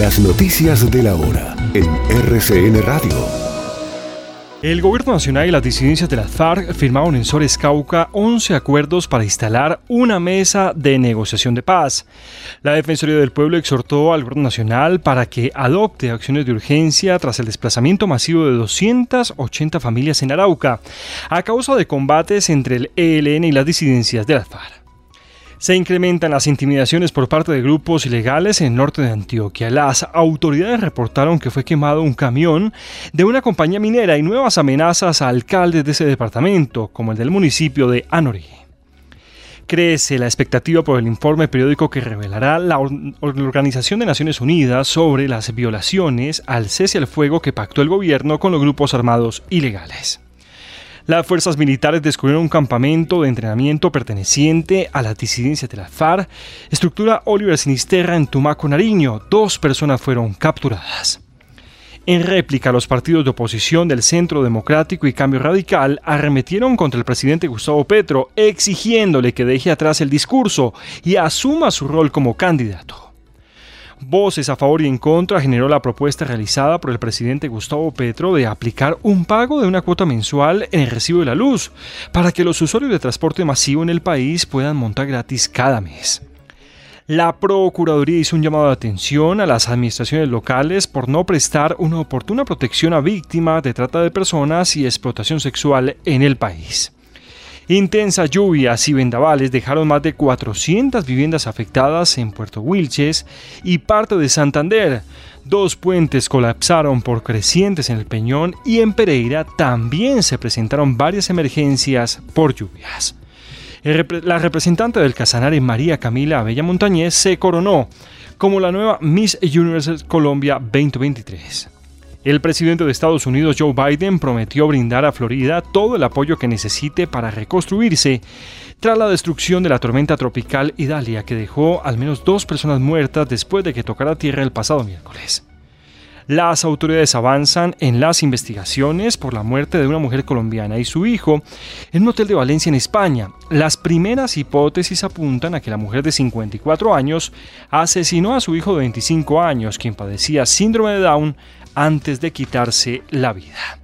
Las noticias de la hora en RCN Radio. El gobierno nacional y las disidencias de las FARC firmaron en Sores Cauca 11 acuerdos para instalar una mesa de negociación de paz. La Defensoría del Pueblo exhortó al gobierno nacional para que adopte acciones de urgencia tras el desplazamiento masivo de 280 familias en Arauca, a causa de combates entre el ELN y las disidencias de las FARC. Se incrementan las intimidaciones por parte de grupos ilegales en el norte de Antioquia. Las autoridades reportaron que fue quemado un camión de una compañía minera y nuevas amenazas a alcaldes de ese departamento, como el del municipio de Anori. Crece la expectativa por el informe periódico que revelará la Organización de Naciones Unidas sobre las violaciones al cese al fuego que pactó el gobierno con los grupos armados ilegales. Las fuerzas militares descubrieron un campamento de entrenamiento perteneciente a la disidencia de la FARC, estructura Oliver Sinisterra en Tumaco, Nariño. Dos personas fueron capturadas. En réplica, los partidos de oposición del Centro Democrático y Cambio Radical arremetieron contra el presidente Gustavo Petro, exigiéndole que deje atrás el discurso y asuma su rol como candidato. Voces a favor y en contra generó la propuesta realizada por el presidente Gustavo Petro de aplicar un pago de una cuota mensual en el recibo de la luz, para que los usuarios de transporte masivo en el país puedan montar gratis cada mes. La Procuraduría hizo un llamado de atención a las administraciones locales por no prestar una oportuna protección a víctimas de trata de personas y explotación sexual en el país. Intensas lluvias y vendavales dejaron más de 400 viviendas afectadas en Puerto Wilches y parte de Santander. Dos puentes colapsaron por crecientes en el Peñón y en Pereira también se presentaron varias emergencias por lluvias. La representante del Casanare, María Camila Abella Montañez, se coronó como la nueva Miss Universe Colombia 2023. El presidente de Estados Unidos, Joe Biden, prometió brindar a Florida todo el apoyo que necesite para reconstruirse tras la destrucción de la tormenta tropical Idalia que dejó al menos dos personas muertas después de que tocara tierra el pasado miércoles. Las autoridades avanzan en las investigaciones por la muerte de una mujer colombiana y su hijo en un hotel de Valencia en España. Las primeras hipótesis apuntan a que la mujer de 54 años asesinó a su hijo de 25 años, quien padecía síndrome de Down antes de quitarse la vida.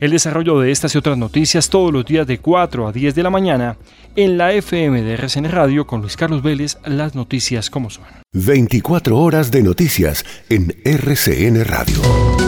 El desarrollo de estas y otras noticias todos los días de 4 a 10 de la mañana en la FM de RCN Radio con Luis Carlos Vélez, las noticias como son. 24 horas de noticias en RCN Radio.